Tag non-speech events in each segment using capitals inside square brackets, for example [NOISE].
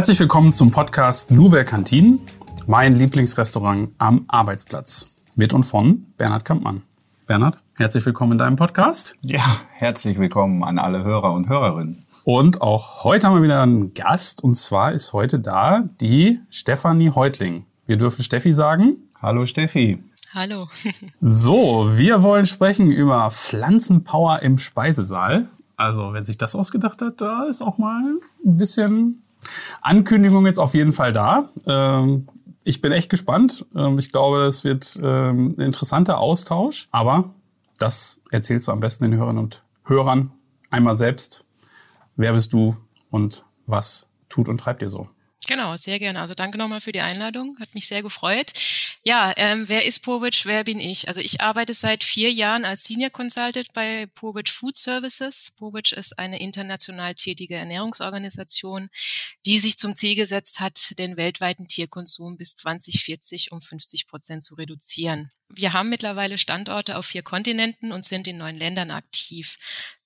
Herzlich willkommen zum Podcast Louver Cantin, mein Lieblingsrestaurant am Arbeitsplatz. Mit und von Bernhard Kampmann. Bernhard, herzlich willkommen in deinem Podcast. Ja, herzlich willkommen an alle Hörer und Hörerinnen. Und auch heute haben wir wieder einen Gast und zwar ist heute da die Stefanie Heutling. Wir dürfen Steffi sagen. Hallo Steffi. Hallo. [LAUGHS] so, wir wollen sprechen über Pflanzenpower im Speisesaal. Also, wenn sich das ausgedacht hat, da ist auch mal ein bisschen Ankündigung jetzt auf jeden Fall da. Ähm, ich bin echt gespannt. Ähm, ich glaube, es wird ähm, ein interessanter Austausch. Aber das erzählst du am besten den Hörern und Hörern einmal selbst. Wer bist du und was tut und treibt dir so? Genau, sehr gerne. Also danke nochmal für die Einladung. Hat mich sehr gefreut. Ja, ähm, wer ist Povic? Wer bin ich? Also ich arbeite seit vier Jahren als Senior Consultant bei Povic Food Services. Povic ist eine international tätige Ernährungsorganisation, die sich zum Ziel gesetzt hat, den weltweiten Tierkonsum bis 2040 um 50 Prozent zu reduzieren. Wir haben mittlerweile Standorte auf vier Kontinenten und sind in neun Ländern aktiv.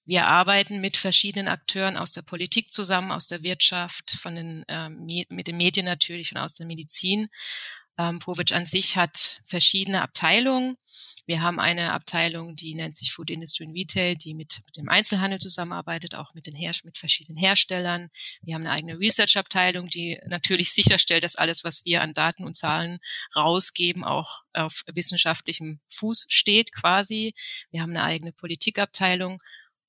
Wir arbeiten mit verschiedenen Akteuren aus der Politik zusammen, aus der Wirtschaft, von den, äh, mit den Medien natürlich und aus der Medizin. Ähm, Povic an sich hat verschiedene Abteilungen. Wir haben eine Abteilung, die nennt sich Food Industry and Retail, die mit, mit dem Einzelhandel zusammenarbeitet, auch mit den Her mit verschiedenen Herstellern. Wir haben eine eigene Research-Abteilung, die natürlich sicherstellt, dass alles, was wir an Daten und Zahlen rausgeben, auch auf wissenschaftlichem Fuß steht quasi. Wir haben eine eigene Politikabteilung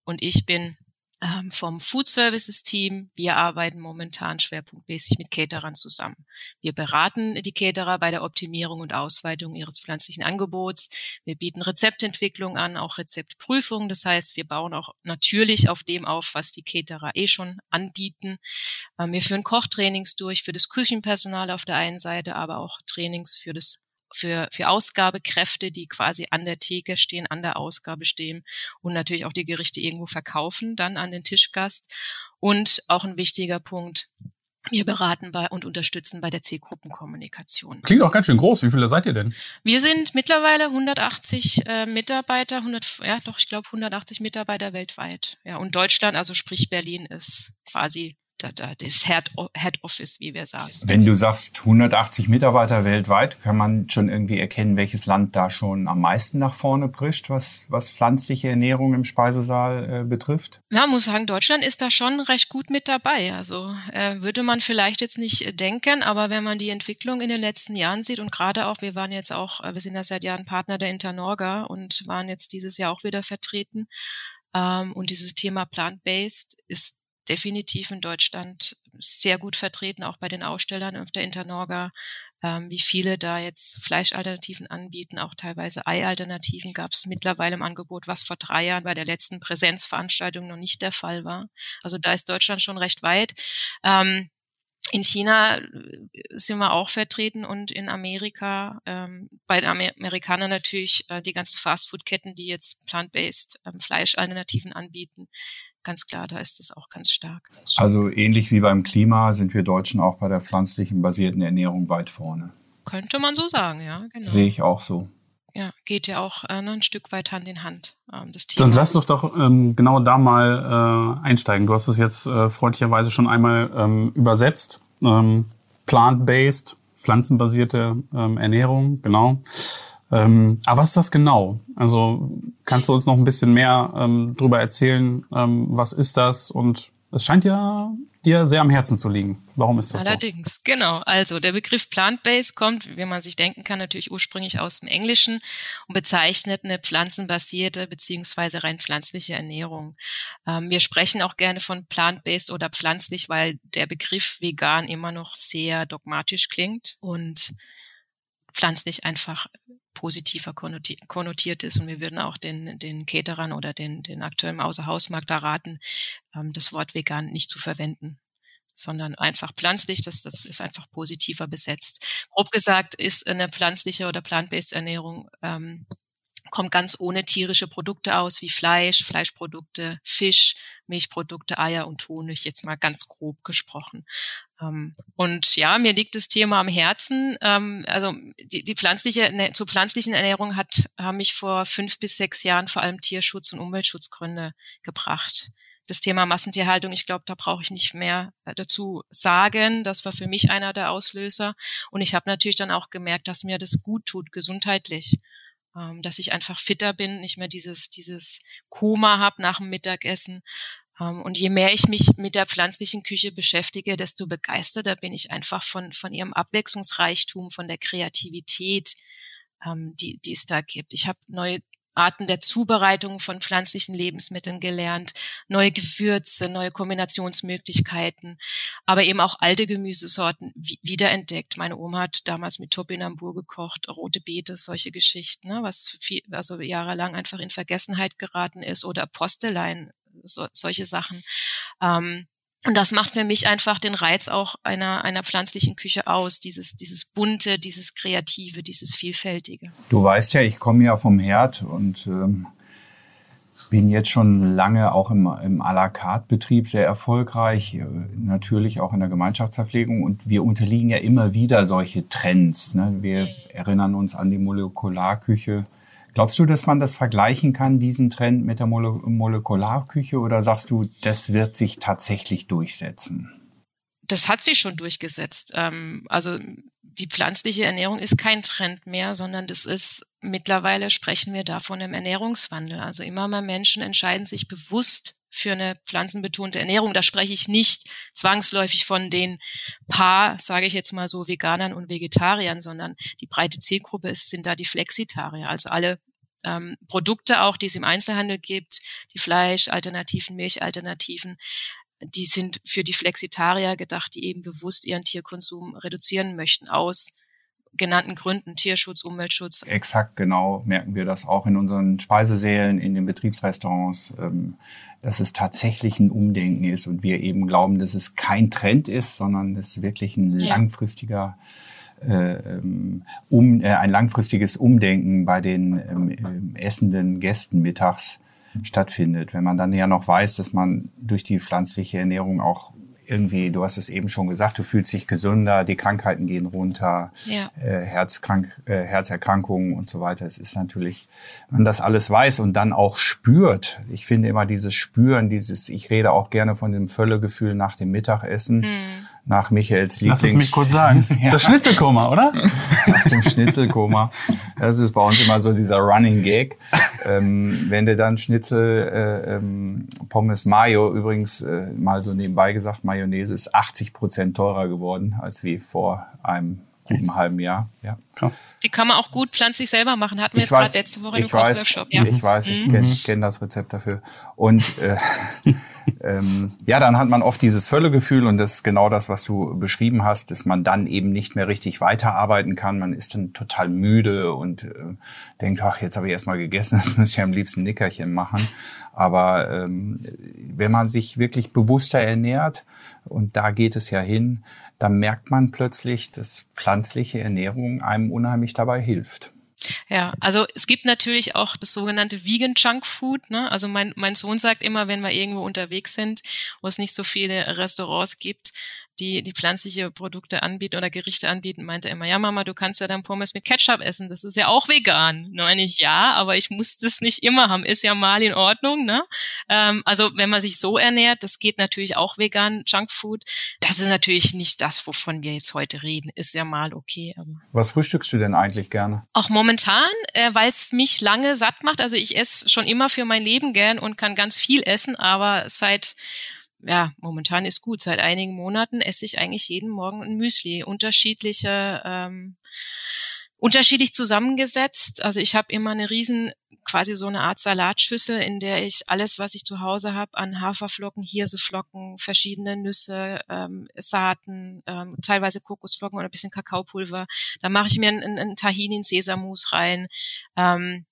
und ich bin ähm, vom Food Services Team. Wir arbeiten momentan schwerpunktmäßig mit Caterern zusammen. Wir beraten die Caterer bei der Optimierung und Ausweitung ihres pflanzlichen Angebots. Wir bieten Rezeptentwicklung an, auch Rezeptprüfung. Das heißt, wir bauen auch natürlich auf dem auf, was die Caterer eh schon anbieten. Ähm, wir führen Kochtrainings durch für das Küchenpersonal auf der einen Seite, aber auch Trainings für das für, für Ausgabekräfte, die quasi an der Theke stehen, an der Ausgabe stehen und natürlich auch die Gerichte irgendwo verkaufen, dann an den Tischgast. Und auch ein wichtiger Punkt, wir beraten bei und unterstützen bei der Zielgruppenkommunikation. Klingt auch ganz schön groß. Wie viele seid ihr denn? Wir sind mittlerweile 180 äh, Mitarbeiter, 100, ja doch, ich glaube 180 Mitarbeiter weltweit. Ja, und Deutschland, also sprich Berlin, ist quasi das Head, Head Office, wie wir sagen. Wenn du sagst 180 Mitarbeiter weltweit, kann man schon irgendwie erkennen, welches Land da schon am meisten nach vorne prischt, was, was pflanzliche Ernährung im Speisesaal äh, betrifft? Ja, muss sagen, Deutschland ist da schon recht gut mit dabei. Also äh, würde man vielleicht jetzt nicht denken, aber wenn man die Entwicklung in den letzten Jahren sieht und gerade auch, wir waren jetzt auch, äh, wir sind ja seit Jahren Partner der Internorga und waren jetzt dieses Jahr auch wieder vertreten. Ähm, und dieses Thema Plant-Based ist definitiv in Deutschland sehr gut vertreten, auch bei den Ausstellern auf der Internorga, ähm, wie viele da jetzt Fleischalternativen anbieten, auch teilweise Eialternativen gab es mittlerweile im Angebot, was vor drei Jahren bei der letzten Präsenzveranstaltung noch nicht der Fall war. Also da ist Deutschland schon recht weit. Ähm, in China äh, sind wir auch vertreten und in Amerika, ähm, bei den Amerikanern natürlich äh, die ganzen Fastfood-Ketten, die jetzt plant-based ähm, Fleischalternativen anbieten, ganz klar, da ist es auch ganz stark. Also ähnlich wie beim Klima sind wir Deutschen auch bei der pflanzlichen basierten Ernährung weit vorne. Könnte man so sagen, ja, genau. Sehe ich auch so. Ja, geht ja auch äh, ein Stück weit Hand in Hand. Ähm, das Thema. Dann lass doch doch ähm, genau da mal äh, einsteigen. Du hast es jetzt äh, freundlicherweise schon einmal ähm, übersetzt. Ähm, Plant-based, pflanzenbasierte ähm, Ernährung, genau. Ähm, aber was ist das genau? Also kannst du uns noch ein bisschen mehr ähm, darüber erzählen? Ähm, was ist das? Und es scheint ja dir sehr am Herzen zu liegen. Warum ist das Allerdings, so? genau. Also der Begriff Plant-Based kommt, wie man sich denken kann, natürlich ursprünglich aus dem Englischen und bezeichnet eine pflanzenbasierte beziehungsweise rein pflanzliche Ernährung. Ähm, wir sprechen auch gerne von Plant-Based oder pflanzlich, weil der Begriff vegan immer noch sehr dogmatisch klingt und pflanzlich einfach positiver konnotiert ist. Und wir würden auch den, den Caterern oder den, den Akteuren im Außerhausmarkt da raten, ähm, das Wort vegan nicht zu verwenden sondern einfach pflanzlich, das, das ist einfach positiver besetzt. Grob gesagt ist eine pflanzliche oder plant-based Ernährung ähm, kommt ganz ohne tierische Produkte aus, wie Fleisch, Fleischprodukte, Fisch, Milchprodukte, Eier und Honig, jetzt mal ganz grob gesprochen. Ähm, und ja, mir liegt das Thema am Herzen. Ähm, also die, die pflanzliche, zur pflanzlichen Ernährung hat, haben mich vor fünf bis sechs Jahren vor allem Tierschutz und Umweltschutzgründe gebracht. das Thema Massentierhaltung, ich glaube, da brauche ich nicht mehr äh, dazu sagen. Das war für mich einer der Auslöser. Und ich habe natürlich dann auch gemerkt, dass mir das gut tut, gesundheitlich. Ähm, dass ich einfach fitter bin, nicht mehr dieses, dieses Koma habe nach dem Mittagessen. Ähm, und je mehr ich mich mit der pflanzlichen Küche beschäftige, desto begeisterter bin ich einfach von, von ihrem Abwechslungsreichtum, von der Kreativität, ähm, die, die es da gibt. Ich habe neue Arten der Zubereitung von pflanzlichen Lebensmitteln gelernt, neue Gewürze, neue Kombinationsmöglichkeiten, aber eben auch alte Gemüsesorten wiederentdeckt. Meine Oma hat damals mit Topinambur gekocht, rote Beete, solche Geschichten, ne, was viel, also jahrelang einfach in Vergessenheit geraten ist oder Postelein, so, solche Sachen. Ähm, und das macht für mich einfach den Reiz auch einer, einer pflanzlichen Küche aus, dieses, dieses bunte, dieses kreative, dieses vielfältige. Du weißt ja, ich komme ja vom Herd und ähm, bin jetzt schon lange auch im, im à la carte Betrieb sehr erfolgreich, äh, natürlich auch in der Gemeinschaftsverpflegung und wir unterliegen ja immer wieder solche Trends. Ne? Wir erinnern uns an die Molekularküche Glaubst du, dass man das vergleichen kann, diesen Trend mit der Mole Molekularküche, oder sagst du, das wird sich tatsächlich durchsetzen? Das hat sich schon durchgesetzt. Ähm, also die pflanzliche Ernährung ist kein Trend mehr, sondern das ist mittlerweile sprechen wir davon im Ernährungswandel. Also immer mehr Menschen entscheiden sich bewusst für eine pflanzenbetonte Ernährung. Da spreche ich nicht zwangsläufig von den paar, sage ich jetzt mal so, Veganern und Vegetariern, sondern die breite Zielgruppe ist, sind da die Flexitarier, also alle ähm, Produkte auch, die es im Einzelhandel gibt, die Fleischalternativen, Milchalternativen, die sind für die Flexitarier gedacht, die eben bewusst ihren Tierkonsum reduzieren möchten aus genannten Gründen, Tierschutz, Umweltschutz. Exakt, genau, merken wir das auch in unseren Speisesälen, in den Betriebsrestaurants. Ähm, dass es tatsächlich ein Umdenken ist und wir eben glauben, dass es kein Trend ist, sondern es wirklich ein langfristiger äh, ähm, um, äh, ein langfristiges Umdenken bei den ähm, äh, essenden Gästen mittags stattfindet. Wenn man dann ja noch weiß, dass man durch die pflanzliche Ernährung auch irgendwie, du hast es eben schon gesagt, du fühlst dich gesünder, die Krankheiten gehen runter, ja. äh, Herzkrank, äh, Herzerkrankungen und so weiter. Es ist natürlich, wenn man das alles weiß und dann auch spürt. Ich finde immer dieses Spüren, dieses, ich rede auch gerne von dem Völlegefühl nach dem Mittagessen. Hm nach Michaels Lieblings... Lass es mich kurz sagen. ja. [LAUGHS] Das Schnitzelkoma, oder? nach dem Schnitzelkoma. Das ist bei uns immer so dieser Running Gag. Ähm, wenn du dann Schnitzel, äh, ähm, Pommes Mayo, übrigens äh, mal so nebenbei gesagt, Mayonnaise ist 80 Prozent teurer geworden als wie vor einem guten halben Jahr. Ja. Krass. Die kann man auch gut pflanzlich selber machen. Hatten wir ich jetzt gerade letzte Woche im Kochworkshop. Ja. Ich weiß, ich mhm. kenne kenn das Rezept dafür. Und äh, [LAUGHS] ähm, ja, dann hat man oft dieses Völlegefühl und das ist genau das, was du beschrieben hast, dass man dann eben nicht mehr richtig weiterarbeiten kann. Man ist dann total müde und äh, denkt, ach, jetzt habe ich erst mal gegessen, [LAUGHS] das müsste ich am liebsten Nickerchen machen. Aber ähm, wenn man sich wirklich bewusster ernährt, und da geht es ja hin, dann merkt man plötzlich, dass pflanzliche Ernährung einem unheimlich dabei hilft. Ja, also es gibt natürlich auch das sogenannte Vegan Junk Food. Ne? Also mein, mein Sohn sagt immer, wenn wir irgendwo unterwegs sind, wo es nicht so viele Restaurants gibt, die, die pflanzliche Produkte anbieten oder Gerichte anbieten, meinte immer, ja Mama, du kannst ja dann Pommes mit Ketchup essen, das ist ja auch vegan. Meine ich, ja, aber ich muss das nicht immer haben, ist ja mal in Ordnung. Ne? Ähm, also wenn man sich so ernährt, das geht natürlich auch vegan, Junkfood. Das ist natürlich nicht das, wovon wir jetzt heute reden, ist ja mal okay. Aber Was frühstückst du denn eigentlich gerne? Auch momentan, äh, weil es mich lange satt macht. Also ich esse schon immer für mein Leben gern und kann ganz viel essen, aber seit ja, momentan ist gut. Seit einigen Monaten esse ich eigentlich jeden Morgen ein Müsli. Unterschiedliche, ähm, unterschiedlich zusammengesetzt. Also ich habe immer eine riesen, quasi so eine Art Salatschüssel, in der ich alles, was ich zu Hause habe, an Haferflocken, Hirseflocken, verschiedene Nüsse, ähm, Saaten, ähm, teilweise Kokosflocken oder ein bisschen Kakaopulver. Da mache ich mir einen, einen Tahini, einen Sesammus rein. Ähm,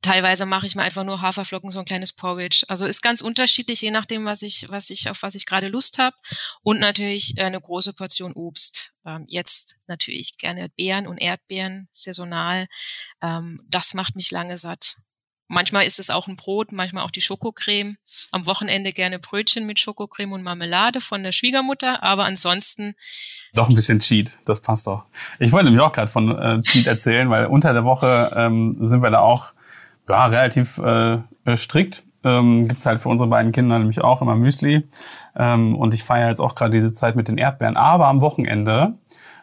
Teilweise mache ich mir einfach nur Haferflocken, so ein kleines Porridge. Also ist ganz unterschiedlich, je nachdem, was ich, was ich, auf was ich gerade Lust habe. Und natürlich äh, eine große Portion Obst. Ähm, jetzt natürlich gerne Beeren und Erdbeeren, saisonal. Ähm, das macht mich lange satt. Manchmal ist es auch ein Brot, manchmal auch die Schokocreme. Am Wochenende gerne Brötchen mit Schokocreme und Marmelade von der Schwiegermutter, aber ansonsten. Doch ein bisschen Cheat, das passt doch. Ich wollte nämlich auch gerade von äh, Cheat erzählen, weil unter der Woche ähm, sind wir da auch ja, relativ äh, strikt. ähm, gibt halt für unsere beiden Kinder nämlich auch immer Müsli. Ähm, und ich feiere jetzt auch gerade diese Zeit mit den Erdbeeren. Aber am Wochenende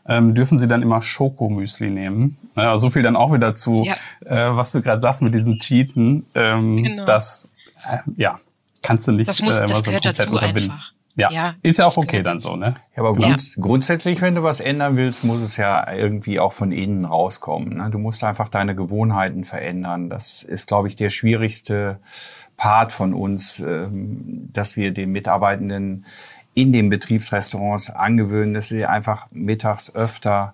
ähm, dürfen sie dann immer Schokomüsli nehmen. Ja, so viel dann auch wieder zu, ja. äh, was du gerade sagst mit diesen Cheaten. Ähm, genau. Das, äh, ja, kannst du nicht das muss, äh, das so gehört dazu einfach. Ja. ja, ist ja auch okay dann so, ne? Ja, aber grund, ja. grundsätzlich, wenn du was ändern willst, muss es ja irgendwie auch von innen rauskommen. Ne? Du musst einfach deine Gewohnheiten verändern. Das ist, glaube ich, der schwierigste Part von uns, ähm, dass wir den Mitarbeitenden in den Betriebsrestaurants angewöhnen, dass sie einfach mittags öfter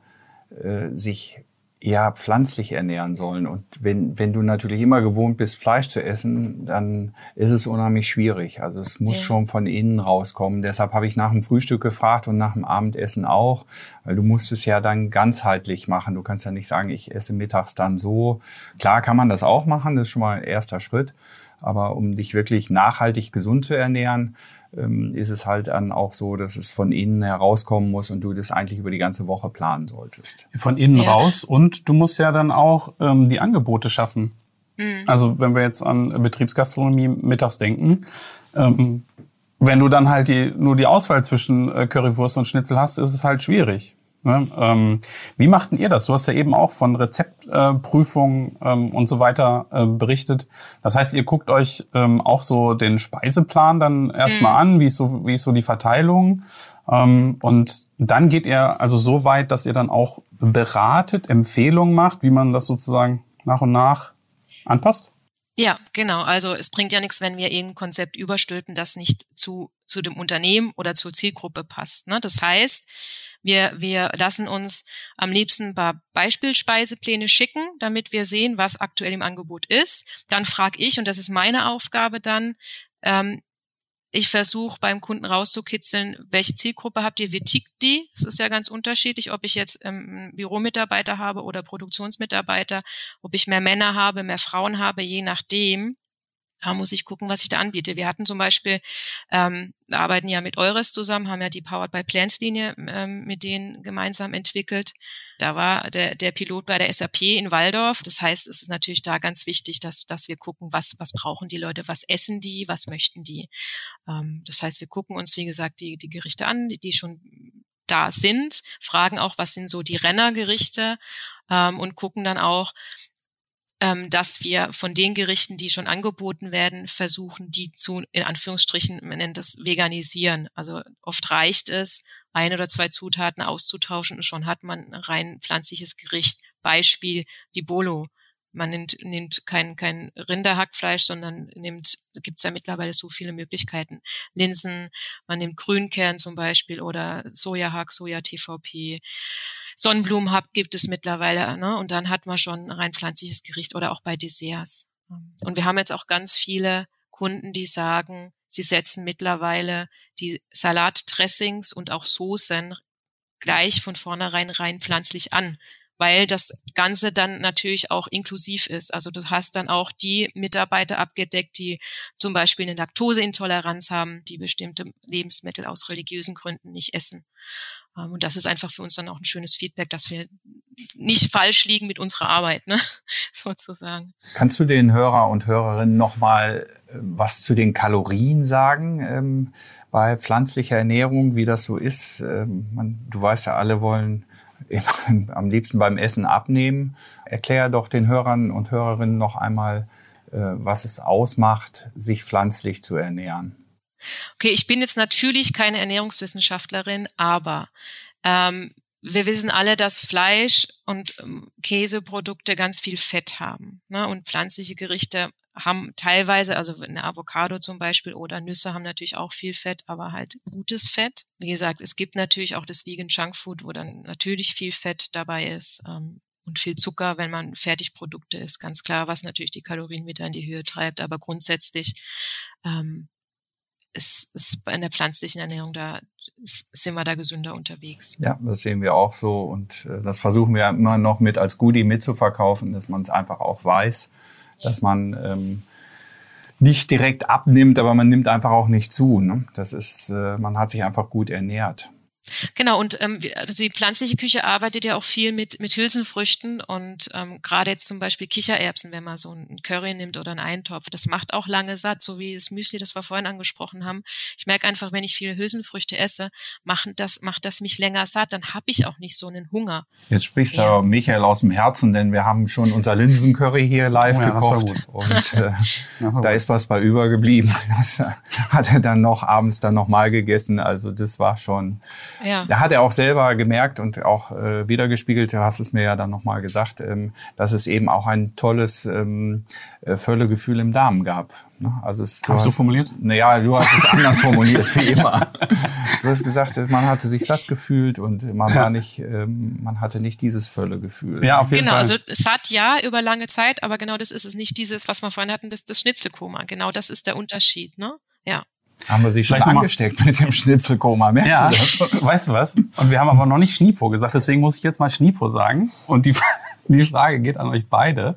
äh, sich ja pflanzlich ernähren sollen. Und wenn, wenn du natürlich immer gewohnt bist, Fleisch zu essen, dann ist es unheimlich schwierig. Also es muss ja. schon von innen rauskommen. Deshalb habe ich nach dem Frühstück gefragt und nach dem Abendessen auch, weil du musst es ja dann ganzheitlich machen. Du kannst ja nicht sagen, ich esse mittags dann so. Klar kann man das auch machen, das ist schon mal ein erster Schritt. Aber um dich wirklich nachhaltig gesund zu ernähren, ähm, ist es halt dann auch so, dass es von innen herauskommen muss und du das eigentlich über die ganze Woche planen solltest. Von innen ja. raus und du musst ja dann auch ähm, die Angebote schaffen. Mhm. Also wenn wir jetzt an Betriebsgastronomie mittags denken, ähm, wenn du dann halt die, nur die Auswahl zwischen äh, Currywurst und Schnitzel hast, ist es halt schwierig. Ne? Ähm, wie machten ihr das? Du hast ja eben auch von Rezeptprüfungen äh, ähm, und so weiter äh, berichtet. Das heißt, ihr guckt euch ähm, auch so den Speiseplan dann erstmal mhm. an, wie ist so, wie ist so die Verteilung. Ähm, und dann geht ihr also so weit, dass ihr dann auch beratet, Empfehlungen macht, wie man das sozusagen nach und nach anpasst? Ja, genau. Also es bringt ja nichts, wenn wir irgendein Konzept überstülpen, das nicht zu, zu dem Unternehmen oder zur Zielgruppe passt. Ne? Das heißt, wir, wir lassen uns am liebsten ein paar Beispielspeisepläne schicken, damit wir sehen, was aktuell im Angebot ist. Dann frage ich, und das ist meine Aufgabe dann, ähm, ich versuche beim Kunden rauszukitzeln, welche Zielgruppe habt ihr, wie tickt die? Das ist ja ganz unterschiedlich, ob ich jetzt ähm, Büromitarbeiter habe oder Produktionsmitarbeiter, ob ich mehr Männer habe, mehr Frauen habe, je nachdem da muss ich gucken, was ich da anbiete. Wir hatten zum Beispiel, ähm, arbeiten ja mit Eures zusammen, haben ja die Powered by Plants Linie ähm, mit denen gemeinsam entwickelt. Da war der, der Pilot bei der SAP in Waldorf. Das heißt, es ist natürlich da ganz wichtig, dass, dass wir gucken, was, was brauchen die Leute, was essen die, was möchten die. Ähm, das heißt, wir gucken uns, wie gesagt, die, die Gerichte an, die, die schon da sind, fragen auch, was sind so die Rennergerichte ähm, und gucken dann auch, dass wir von den Gerichten, die schon angeboten werden, versuchen, die zu, in Anführungsstrichen, man nennt das veganisieren. Also oft reicht es, ein oder zwei Zutaten auszutauschen und schon hat man ein rein pflanzliches Gericht. Beispiel die Bolo. Man nimmt, nimmt kein, kein Rinderhackfleisch, sondern nimmt, gibt's ja mittlerweile so viele Möglichkeiten. Linsen, man nimmt Grünkern zum Beispiel oder Sojahack, Soja-TVP. Sonnenblumenhub gibt es mittlerweile, ne? Und dann hat man schon ein rein pflanzliches Gericht oder auch bei Desserts. Und wir haben jetzt auch ganz viele Kunden, die sagen, sie setzen mittlerweile die Salatdressings und auch Soßen gleich von vornherein rein pflanzlich an weil das Ganze dann natürlich auch inklusiv ist. Also du hast dann auch die Mitarbeiter abgedeckt, die zum Beispiel eine Laktoseintoleranz haben, die bestimmte Lebensmittel aus religiösen Gründen nicht essen. Ähm, und das ist einfach für uns dann auch ein schönes Feedback, dass wir nicht falsch liegen mit unserer Arbeit, ne? [LAUGHS] sozusagen. Kannst du den Hörer und Hörerinnen nochmal äh, was zu den Kalorien sagen ähm, bei pflanzlicher Ernährung, wie das so ist? Ähm, man, du weißt ja, alle wollen [LAUGHS] am liebsten beim Essen abnehmen. Erklär doch den Hörern und Hörerinnen noch einmal, äh, was es ausmacht, sich pflanzlich zu ernähren. Okay, ich bin jetzt natürlich keine Ernährungswissenschaftlerin, aber ähm, wir wissen alle, dass Fleisch und ähm, Käseprodukte ganz viel Fett haben. Ne? Und pflanzliche Gerichte haben teilweise, also eine Avocado zum Beispiel oder Nüsse haben natürlich auch viel Fett, aber halt gutes Fett. Wie gesagt, es gibt natürlich auch das Vegan Junk Food, wo dann natürlich viel Fett dabei ist ähm, und viel Zucker, wenn man Fertigprodukte isst. Ganz klar, was natürlich die Kalorien wieder in die Höhe treibt, aber grundsätzlich ähm, ist, ist bei einer pflanzlichen Ernährung da ist, sind wir da gesünder unterwegs. Ja, das sehen wir auch so und äh, das versuchen wir immer noch mit als Goodie mitzuverkaufen, dass man es einfach auch weiß dass man ähm, nicht direkt abnimmt, aber man nimmt einfach auch nicht zu. Ne? Das ist, äh, man hat sich einfach gut ernährt. Genau, und ähm, also die pflanzliche Küche arbeitet ja auch viel mit, mit Hülsenfrüchten und ähm, gerade jetzt zum Beispiel Kichererbsen, wenn man so einen Curry nimmt oder einen Eintopf, das macht auch lange satt, so wie das Müsli, das wir vorhin angesprochen haben. Ich merke einfach, wenn ich viele Hülsenfrüchte esse, macht das, macht das mich länger satt, dann habe ich auch nicht so einen Hunger. Jetzt sprichst du ja. Michael aus dem Herzen, denn wir haben schon unser Linsencurry hier live oh ja, gekocht und [LAUGHS] äh, da ist was bei übergeblieben. [LAUGHS] Das hat er dann noch abends dann nochmal gegessen, also das war schon ja. Da hat er auch selber gemerkt und auch äh, wiedergespiegelt, du hast es mir ja dann nochmal gesagt, ähm, dass es eben auch ein tolles ähm, äh, Völlegefühl im Darm gab. Ne? Also es, du hast du formuliert? Naja, du hast es anders formuliert, wie immer. Du hast gesagt, man hatte sich satt gefühlt und man war nicht, ähm, man hatte nicht dieses Völlegefühl. Ja, auf jeden genau, Fall. Genau, also satt ja über lange Zeit, aber genau das ist es nicht dieses, was wir vorhin hatten, das, das Schnitzelkoma. Genau das ist der Unterschied, ne? Ja. Haben wir sie schon angesteckt mit dem Schnitzelkoma, merkst ja, du das? [LAUGHS] Weißt du was? Und wir haben aber noch nicht Schnipo gesagt, deswegen muss ich jetzt mal Schnipo sagen. Und die, [LAUGHS] die Frage geht an euch beide.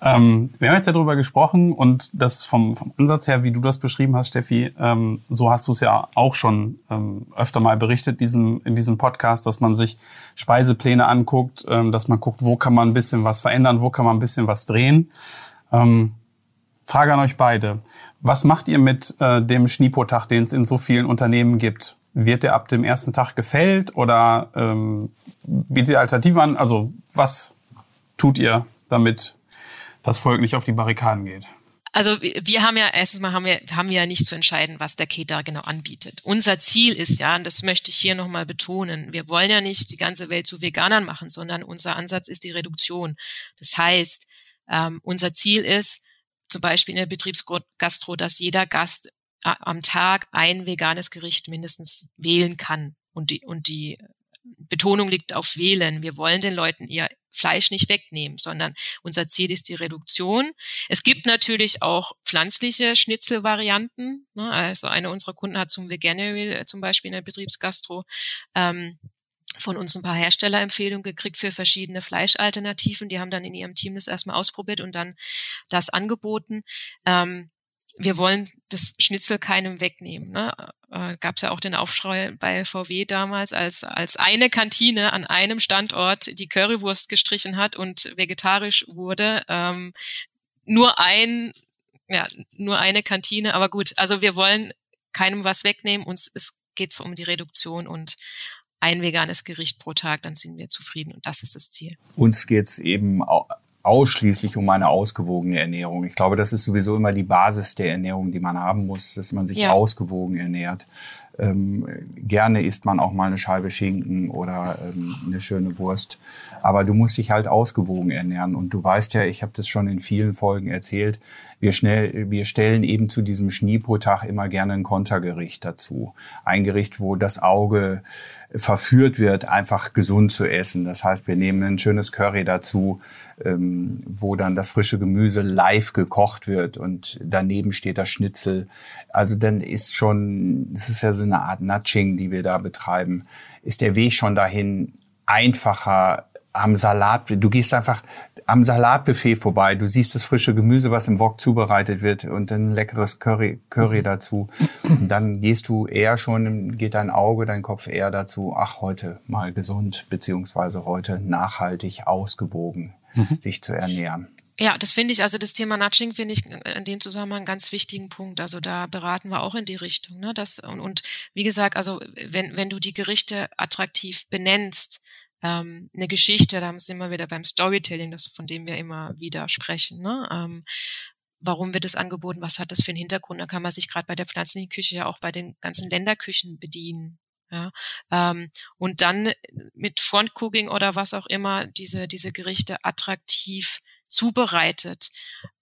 Ähm, wir haben jetzt ja darüber gesprochen und das vom, vom Ansatz her, wie du das beschrieben hast, Steffi, ähm, so hast du es ja auch schon ähm, öfter mal berichtet diesen, in diesem Podcast, dass man sich Speisepläne anguckt, ähm, dass man guckt, wo kann man ein bisschen was verändern, wo kann man ein bisschen was drehen. Ähm, Frage an euch beide. Was macht ihr mit äh, dem Schnipo-Tag, den es in so vielen Unternehmen gibt? Wird der ab dem ersten Tag gefällt oder ähm, bietet ihr Alternativen an? Also was tut ihr, damit das Volk nicht auf die Barrikaden geht? Also wir haben ja erstens mal haben wir haben ja nicht zu entscheiden, was der Caterer genau anbietet. Unser Ziel ist ja, und das möchte ich hier nochmal betonen, wir wollen ja nicht die ganze Welt zu Veganern machen, sondern unser Ansatz ist die Reduktion. Das heißt, ähm, unser Ziel ist, zum Beispiel in der Betriebsgastro, dass jeder Gast äh, am Tag ein veganes Gericht mindestens wählen kann. Und die, und die Betonung liegt auf wählen. Wir wollen den Leuten ihr Fleisch nicht wegnehmen, sondern unser Ziel ist die Reduktion. Es gibt natürlich auch pflanzliche Schnitzelvarianten. Ne? Also eine unserer Kunden hat zum Veganery äh, zum Beispiel in der Betriebsgastro ähm, von uns ein paar Herstellerempfehlungen gekriegt für verschiedene Fleischalternativen. Die haben dann in ihrem Team das erstmal ausprobiert und dann das angeboten. Ähm, wir wollen das Schnitzel keinem wegnehmen. Ne? Äh, Gab es ja auch den Aufschrei bei VW damals, als, als eine Kantine an einem Standort die Currywurst gestrichen hat und vegetarisch wurde. Ähm, nur ein, ja, nur eine Kantine, aber gut, also wir wollen keinem was wegnehmen, uns es geht um die Reduktion und ein veganes Gericht pro Tag, dann sind wir zufrieden und das ist das Ziel. Uns geht es eben ausschließlich um eine ausgewogene Ernährung. Ich glaube, das ist sowieso immer die Basis der Ernährung, die man haben muss, dass man sich ja. ausgewogen ernährt. Ähm, gerne isst man auch mal eine Scheibe Schinken oder ähm, eine schöne Wurst. Aber du musst dich halt ausgewogen ernähren. Und du weißt ja, ich habe das schon in vielen Folgen erzählt, wir, schnell, wir stellen eben zu diesem Schneepo-Tag immer gerne ein Kontergericht dazu. Ein Gericht, wo das Auge verführt wird, einfach gesund zu essen. Das heißt, wir nehmen ein schönes Curry dazu, ähm, wo dann das frische Gemüse live gekocht wird und daneben steht das Schnitzel. Also dann ist schon, das ist ja so eine Art Nudging, die wir da betreiben, ist der Weg schon dahin einfacher am Salat. Du gehst einfach am Salatbuffet vorbei. Du siehst das frische Gemüse, was im Wok zubereitet wird und ein leckeres Curry, Curry mhm. dazu. Und dann gehst du eher schon, geht dein Auge, dein Kopf eher dazu, ach, heute mal gesund, beziehungsweise heute nachhaltig ausgewogen mhm. sich zu ernähren. Ja, das finde ich, also das Thema Nudging finde ich in dem Zusammenhang einen ganz wichtigen Punkt. Also da beraten wir auch in die Richtung. Ne? Das, und, und wie gesagt, also wenn, wenn du die Gerichte attraktiv benennst, ähm, eine Geschichte, da sind wir wieder beim Storytelling, das von dem wir immer wieder sprechen. Ne? Ähm, warum wird es angeboten? Was hat das für einen Hintergrund? Da kann man sich gerade bei der pflanzlichen Küche ja auch bei den ganzen Länderküchen bedienen. Ja, ähm, und dann mit Frontcooking oder was auch immer diese, diese Gerichte attraktiv zubereitet,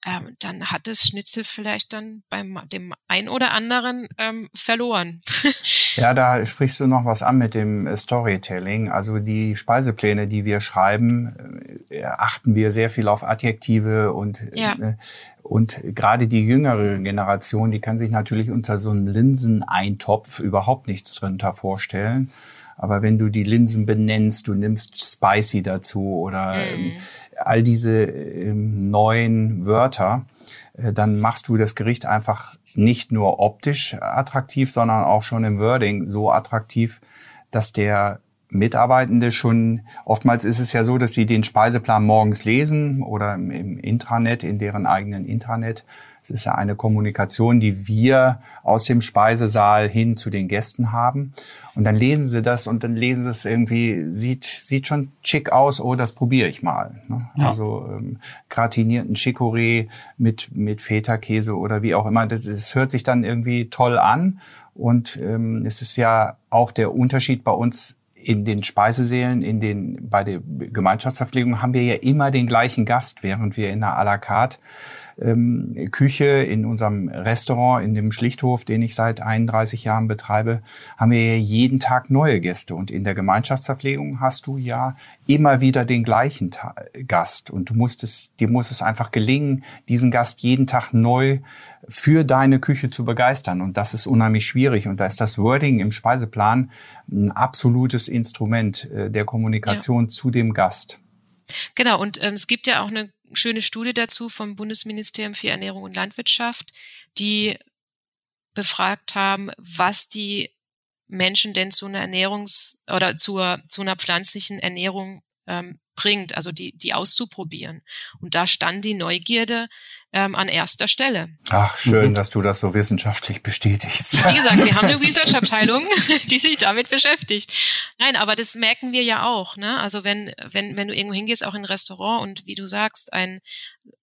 ähm, dann hat das Schnitzel vielleicht dann beim dem ein oder anderen ähm, verloren. [LAUGHS] ja, da sprichst du noch was an mit dem äh, Storytelling. Also die Speisepläne, die wir schreiben, äh, achten wir sehr viel auf Adjektive und ja. äh, und gerade die jüngere Generation, die kann sich natürlich unter so einem Linseneintopf überhaupt nichts drunter vorstellen. Aber wenn du die Linsen benennst, du nimmst Spicy dazu oder mm all diese ähm, neuen Wörter, äh, dann machst du das Gericht einfach nicht nur optisch attraktiv, sondern auch schon im Wording so attraktiv, dass der Mitarbeitende schon, oftmals ist es ja so, dass sie den Speiseplan morgens lesen oder im Intranet, in deren eigenen Intranet. Es ist ja eine Kommunikation, die wir aus dem Speisesaal hin zu den Gästen haben. Und dann lesen sie das und dann lesen sie es irgendwie, sieht, sieht schon schick aus, oh, das probiere ich mal. Ne? Ja. Also ähm, gratinierten Chicorée mit, mit Feta-Käse oder wie auch immer. Das, das hört sich dann irgendwie toll an. Und ähm, es ist ja auch der Unterschied bei uns in den Speisesälen, in den, bei der Gemeinschaftsverpflegung haben wir ja immer den gleichen Gast, während wir in der à la carte ähm, Küche in unserem Restaurant, in dem Schlichthof, den ich seit 31 Jahren betreibe, haben wir ja jeden Tag neue Gäste. Und in der Gemeinschaftsverpflegung hast du ja immer wieder den gleichen Ta Gast. Und du musst es, dir muss es einfach gelingen, diesen Gast jeden Tag neu für deine Küche zu begeistern. Und das ist unheimlich schwierig. Und da ist das Wording im Speiseplan ein absolutes Instrument äh, der Kommunikation ja. zu dem Gast. Genau, und ähm, es gibt ja auch eine schöne Studie dazu vom Bundesministerium für Ernährung und Landwirtschaft, die befragt haben, was die Menschen denn zu einer Ernährungs- oder zur, zu einer pflanzlichen Ernährung ähm, bringt, also die, die auszuprobieren. Und da stand die Neugierde ähm, an erster Stelle. Ach, schön, mhm. dass du das so wissenschaftlich bestätigst. Wie gesagt, wir haben eine [LAUGHS] Research-Abteilung, [LAUGHS] die sich damit beschäftigt. Nein, aber das merken wir ja auch. Ne? Also wenn, wenn, wenn du irgendwo hingehst, auch in ein Restaurant und wie du sagst, ein,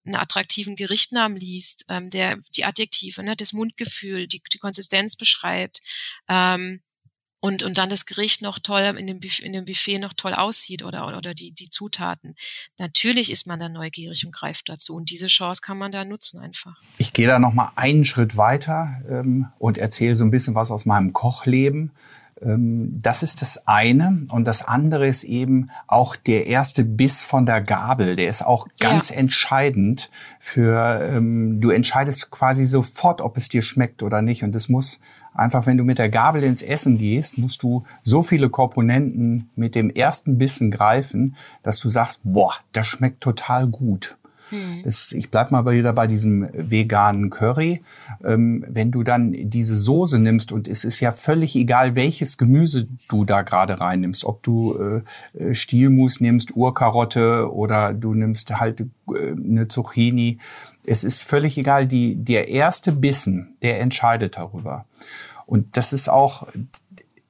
einen attraktiven Gerichtnamen liest, ähm, der die Adjektive, ne, das Mundgefühl, die, die Konsistenz beschreibt, ähm, und, und dann das Gericht noch toll in dem, Buffet, in dem Buffet noch toll aussieht oder, oder die, die Zutaten. Natürlich ist man da neugierig und greift dazu. Und diese Chance kann man da nutzen einfach. Ich gehe da noch mal einen Schritt weiter ähm, und erzähle so ein bisschen was aus meinem Kochleben. Ähm, das ist das eine. Und das andere ist eben auch der erste Biss von der Gabel. Der ist auch ganz ja. entscheidend für, ähm, du entscheidest quasi sofort, ob es dir schmeckt oder nicht. Und es muss einfach, wenn du mit der Gabel ins Essen gehst, musst du so viele Komponenten mit dem ersten Bissen greifen, dass du sagst, boah, das schmeckt total gut. Hm. Das, ich bleib mal wieder bei diesem veganen Curry. Ähm, wenn du dann diese Soße nimmst und es ist ja völlig egal, welches Gemüse du da gerade reinnimmst, ob du äh, äh Stielmus nimmst, Urkarotte oder du nimmst halt äh, eine Zucchini. Es ist völlig egal. Die, der erste Bissen, der entscheidet darüber. Und das ist auch